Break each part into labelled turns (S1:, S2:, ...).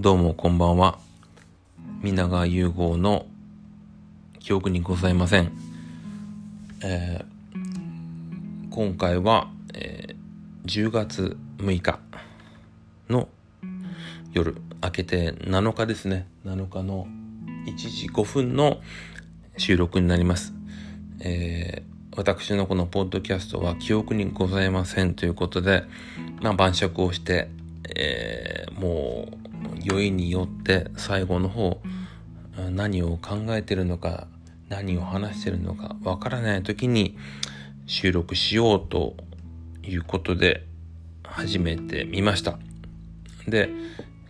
S1: どうもこんばんは。皆川融合の記憶にございません。えー、今回は、えー、10月6日の夜、明けて7日ですね。7日の1時5分の収録になります。えー、私のこのポッドキャストは記憶にございませんということで、まあ、晩酌をして、えー、もう酔いによって最後の方何を考えてるのか何を話してるのかわからない時に収録しようということで始めてみました。で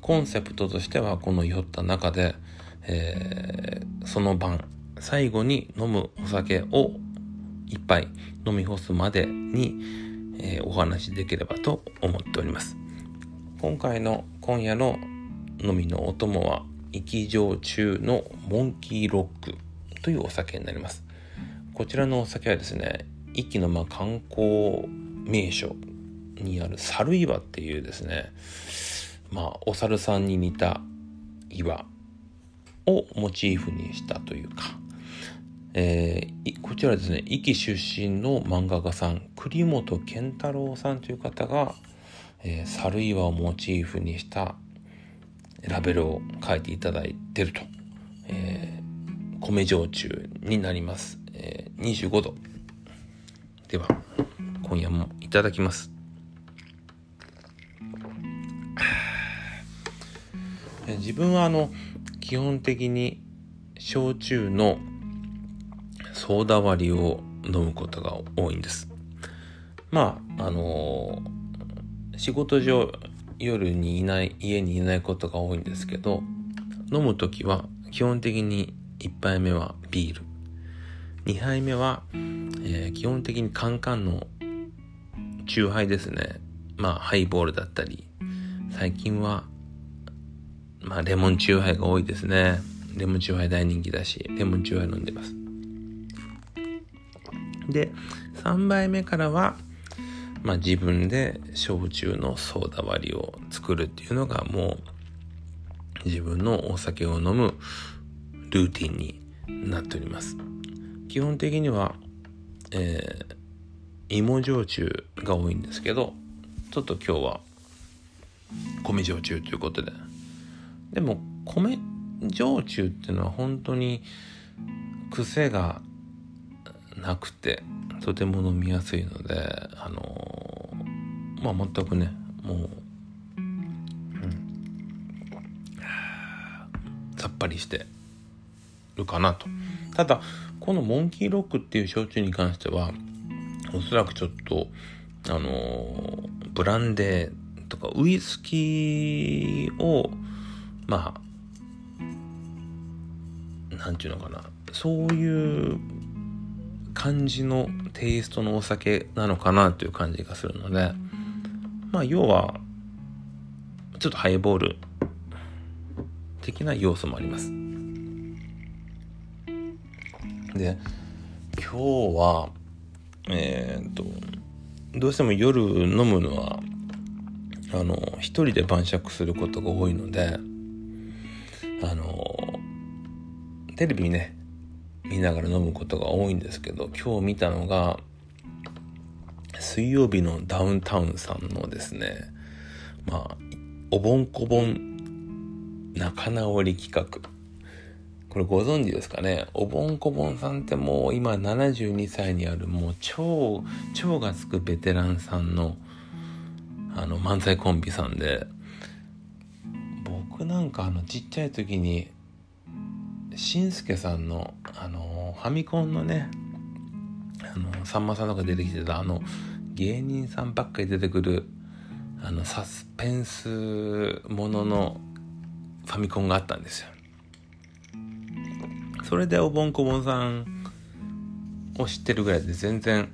S1: コンセプトとしてはこの酔った中で、えー、その晩最後に飲むお酒を一杯飲み干すまでに、えー、お話しできればと思っております。今回の今夜の飲みのお供は生き焼酎のモンキーロックというお酒になります。こちらのお酒はですね壱岐のま観光名所にある猿岩っていうですねまあお猿さんに似た岩をモチーフにしたというか、えー、こちらですね壱岐出身の漫画家さん栗本健太郎さんという方が、えー、猿岩をモチーフにしたラベルを書いていただいてると、えー、米焼酎になります、えー、25度。では今夜もいただきます。自分はあの基本的に焼酎のソーダ割りを飲むことが多いんです。まああのー、仕事上夜にいない家にいないことが多いんですけど飲む時は基本的に1杯目はビール。2杯目は、えー、基本的にカンカンのチューハイですね。まあハイボールだったり。最近はまあレモンチューハイが多いですね。レモンチューハイ大人気だしレモンチューハイ飲んでます。で3杯目からはまあ、自分で焼酎のソーダ割りを作るっていうのがもう自分のお酒を飲むルーティンになっております。基本的には、えー、芋焼酎が多いんですけどちょっと今日は米焼酎ということで。でも米焼酎っていうのは本当に癖がなくてとても飲みやすいのであのまあ全くねもう、うん、さっぱりしてるかなと。ただこのモンキーロックっていう焼酎に関してはおそらくちょっとあのブランデーとかウイスキーをまあなんていうのかな。そういう感じのテイストのお酒なのかなという感じがするのでまあ要はちょっとハイボール的な要素もあります。で今日はえー、っとどうしても夜飲むのはあの一人で晩酌することが多いのであのテレビね見ながら飲むことが多いんですけど今日見たのが水曜日のダウンタウンさんのですねまあおぼんこぼん仲直り企画。これご存知ですかね？おぼんこぼんさんってもう今72歳にあるもう超超がつくベテランさんのあの漫才コンビさんで僕なんかあのちっちゃい時にしんすけさんのあのファミコンのねあのさんまさんとか出てきてたあの芸人さんばっかり出てくるあのサスペンスもののファミコンがあったんですよ。それでおぼんこぼんさんを知ってるぐらいで全然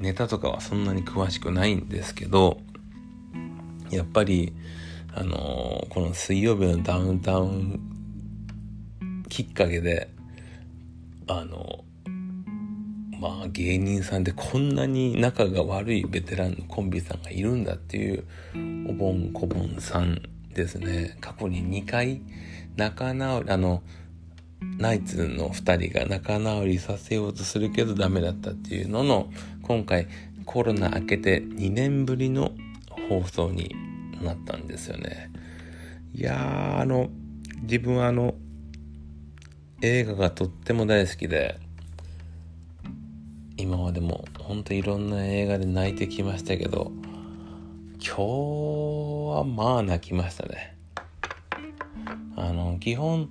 S1: ネタとかはそんなに詳しくないんですけどやっぱりあの、この水曜日のダウンタウンきっかけであのまあ芸人さんでこんなに仲が悪いベテランのコンビさんがいるんだっていうおぼんこぼんさんですね。過去に2回仲直りあのナイツの2人が仲直りさせようとするけどダメだったっていうのの今回コロナ明けて2年ぶりの放送になったんですよね。いやあの自分はあの映画がとっても大好きで今までも本当いろんな映画で泣いてきましたけど今日はまあ泣きましたね。あの基本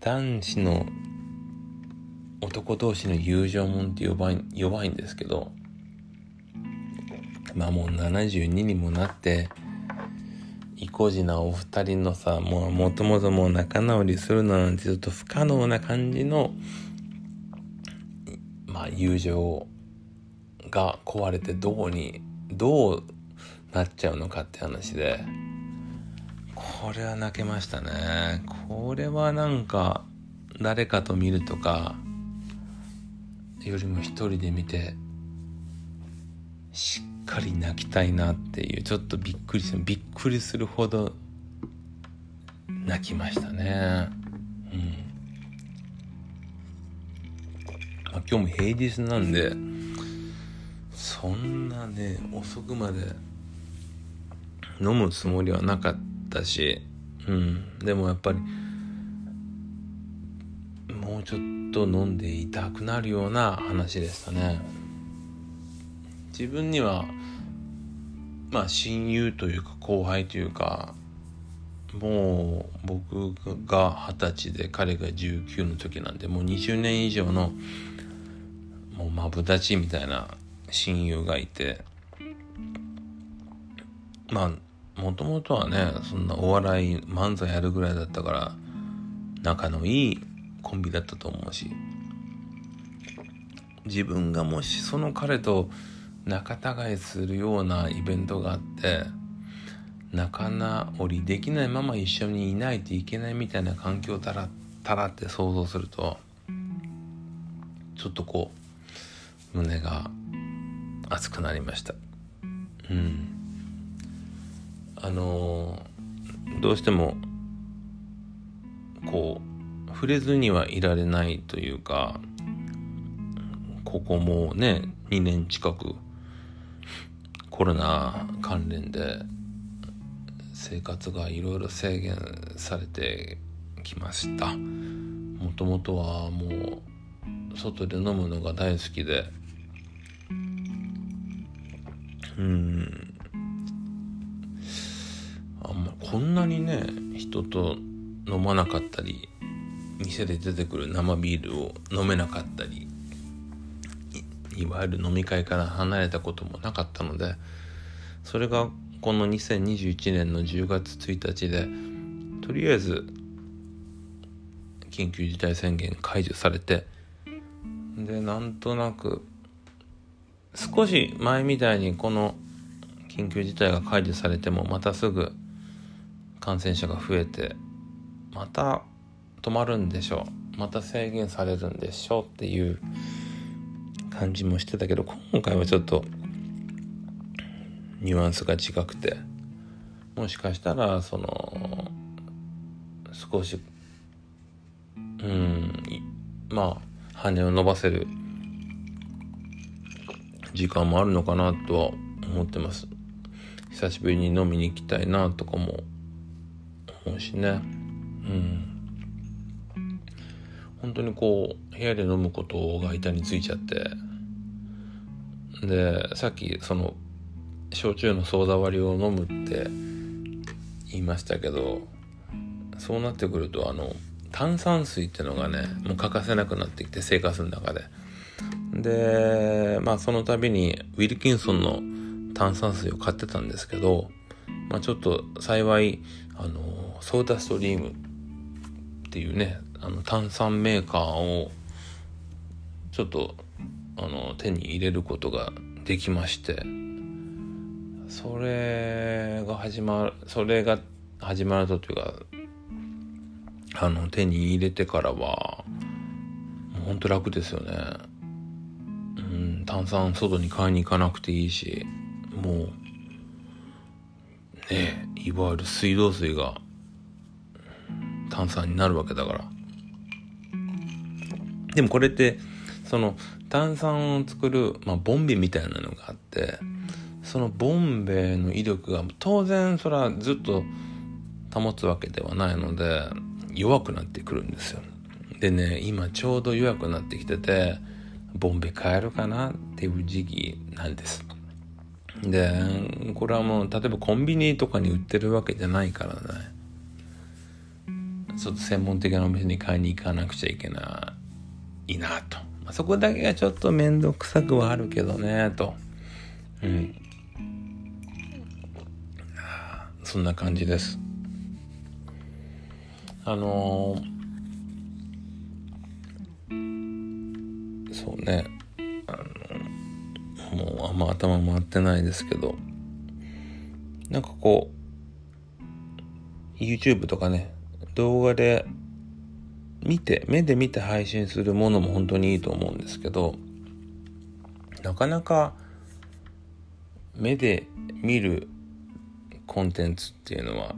S1: 男子の男同士の友情もんって弱い弱いんですけどまあもう72にもなって意固地なお二人のさもうもともともう仲直りするなんてちょっと不可能な感じのまあ友情が壊れてどうにどうなっちゃうのかって話で。これは泣けましたね。これはなんか誰かと見るとかよりも一人で見てしっかり泣きたいなっていうちょっとびっくりするびっくりするほど泣きましたね。うん、まあ、今日も平日なんでそんなね遅くまで飲むつもりはなかったし、うん、でもやっぱりもうちょっと飲んでいたくなるような話でしたね。自分にはまあ親友というか後輩というかもう僕が二十歳で彼が19の時なんでもう20年以上のもうマブダチみたいな親友がいてまあもともとはねそんなお笑い漫才やるぐらいだったから仲のいいコンビだったと思うし自分がもしその彼と仲違いするようなイベントがあって仲直りできないまま一緒にいないといけないみたいな環境たらたらって想像するとちょっとこう胸が熱くなりました。うん。あのー、どうしてもこう触れずにはいられないというかここもね2年近くコロナ関連で生活がいろいろ制限されてきました。もともとはもう外で飲むのが大好きで。うん。あんまこんなにね人と飲まなかったり店で出てくる生ビールを飲めなかったり。いわゆる飲み会から離れたこともなかったのでそれがこの2021年の10月1日でとりあえず緊急事態宣言解除されてでなんとなく少し前みたいにこの緊急事態が解除されてもまたすぐ感染者が増えてまた止まるんでしょうまた制限されるんでしょうっていう感じもしてたけど今回はちょっとニュアンスが違くてもしかしたらその少しうんまあ羽を伸ばせる時間もあるのかなとは思ってます。久しぶりに飲みに行きたいなとかも思うしね。うん。本当にこう部屋で飲むことが板についちゃってでさっきその焼酎のソーダ割りを飲むって言いましたけどそうなってくるとあの炭酸水っていうのがねもう欠かせなくなってきて生活の中で。でまあその度にウィルキンソンの炭酸水を買ってたんですけど、まあ、ちょっと幸いあのソーダストリームっていうねあの炭酸メーカーをちょっとあの手に入れることができまして。それが始まるそれが始まるとというかあの手に入れてからはもうほんと楽ですよね。うん炭酸外に買いに行かなくていいしもうねいわゆる水道水が炭酸になるわけだから。でもこれってその炭酸を作る、まあ、ボンベみたいなのがあってそのボンベの威力が当然それはずっと保つわけではないので弱くなってくるんですよ。でね今ちょうど弱くなってきててボンベ買えるかなっていう時期なんです。でこれはもう例えばコンビニとかに売ってるわけじゃないからね。ちょっと専門的なお店に買いに行かなくちゃいけないなと、まあ、そこだけがちょっと面倒くさくはあるけどねと。うん。そんな感じです。あのー、そうね。あのもうあんま頭回ってないですけど。なんかこう YouTube とかね動画で見て目で見て配信するものも本当にいいと思うんですけどなかなか目で見るコンテンツっていうのは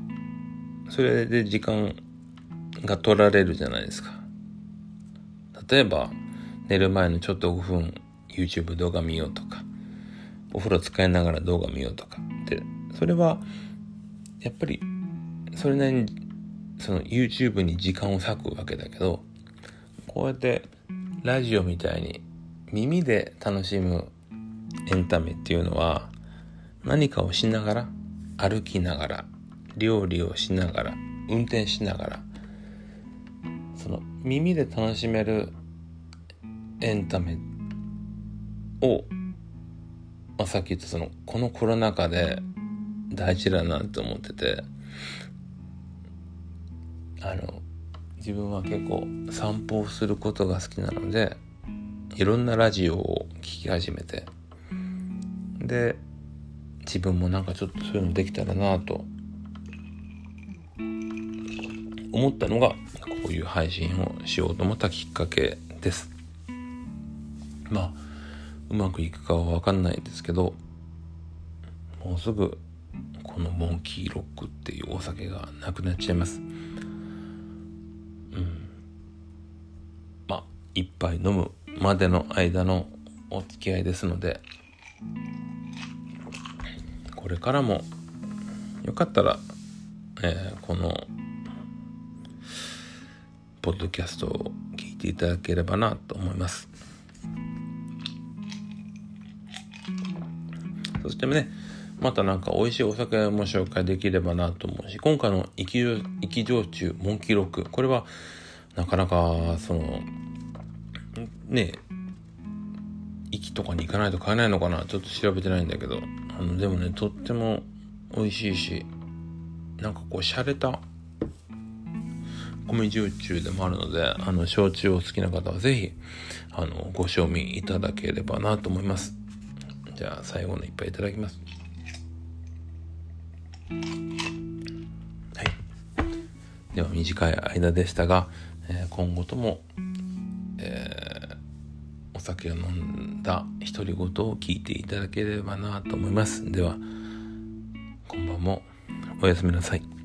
S1: それで時間が取られるじゃないですか。例えば、寝る前のちょっと5分 YouTube 動画見ようとか、お風呂使いながら動画見ようとかって、それは、やっぱり、それなりに、その YouTube に時間を割くわけだけど、こうやってラジオみたいに耳で楽しむエンタメっていうのは何かをしながら歩きながら料理をしながら運転しながらその耳で楽しめるエンタメを、まあ、さっき言ったそのこのコロナ禍で大事だなって思っててあの自分は結構散歩をすることが好きなのでいろんなラジオを聴き始めてで自分もなんかちょっとそういうのできたらなと思ったのがこういう配信をしようと思ったきっかけです。まあうまくいくかは分かんないですけどもうすぐこのモンキーロックっていうお酒がなくなっちゃいます一杯飲むまでの間のお付き合いですのでこれからもよかったら、えー、このポッドキャストを聞いていただければなと思います。そしてね、またなんか美味しいお酒も紹介できればなと思うし、今回の生き生き焼酎モンキーロック、これはなかなかその、ね、駅とかに行かないと買えないのかなちょっと調べてないんだけど、あの、でもね、とっても美味しいし、なんかこう、洒落た米焼酎でもあるので、あの、焼酎を好きな方はぜひ、あの、ご賞味いただければなと思います。じゃあ、最後の一杯いただきます。はい。では、短い間でしたが、えー、今後とも、酒を飲んだ独り言を聞いていただければなと思います。では、こんばんもおやすみなさい。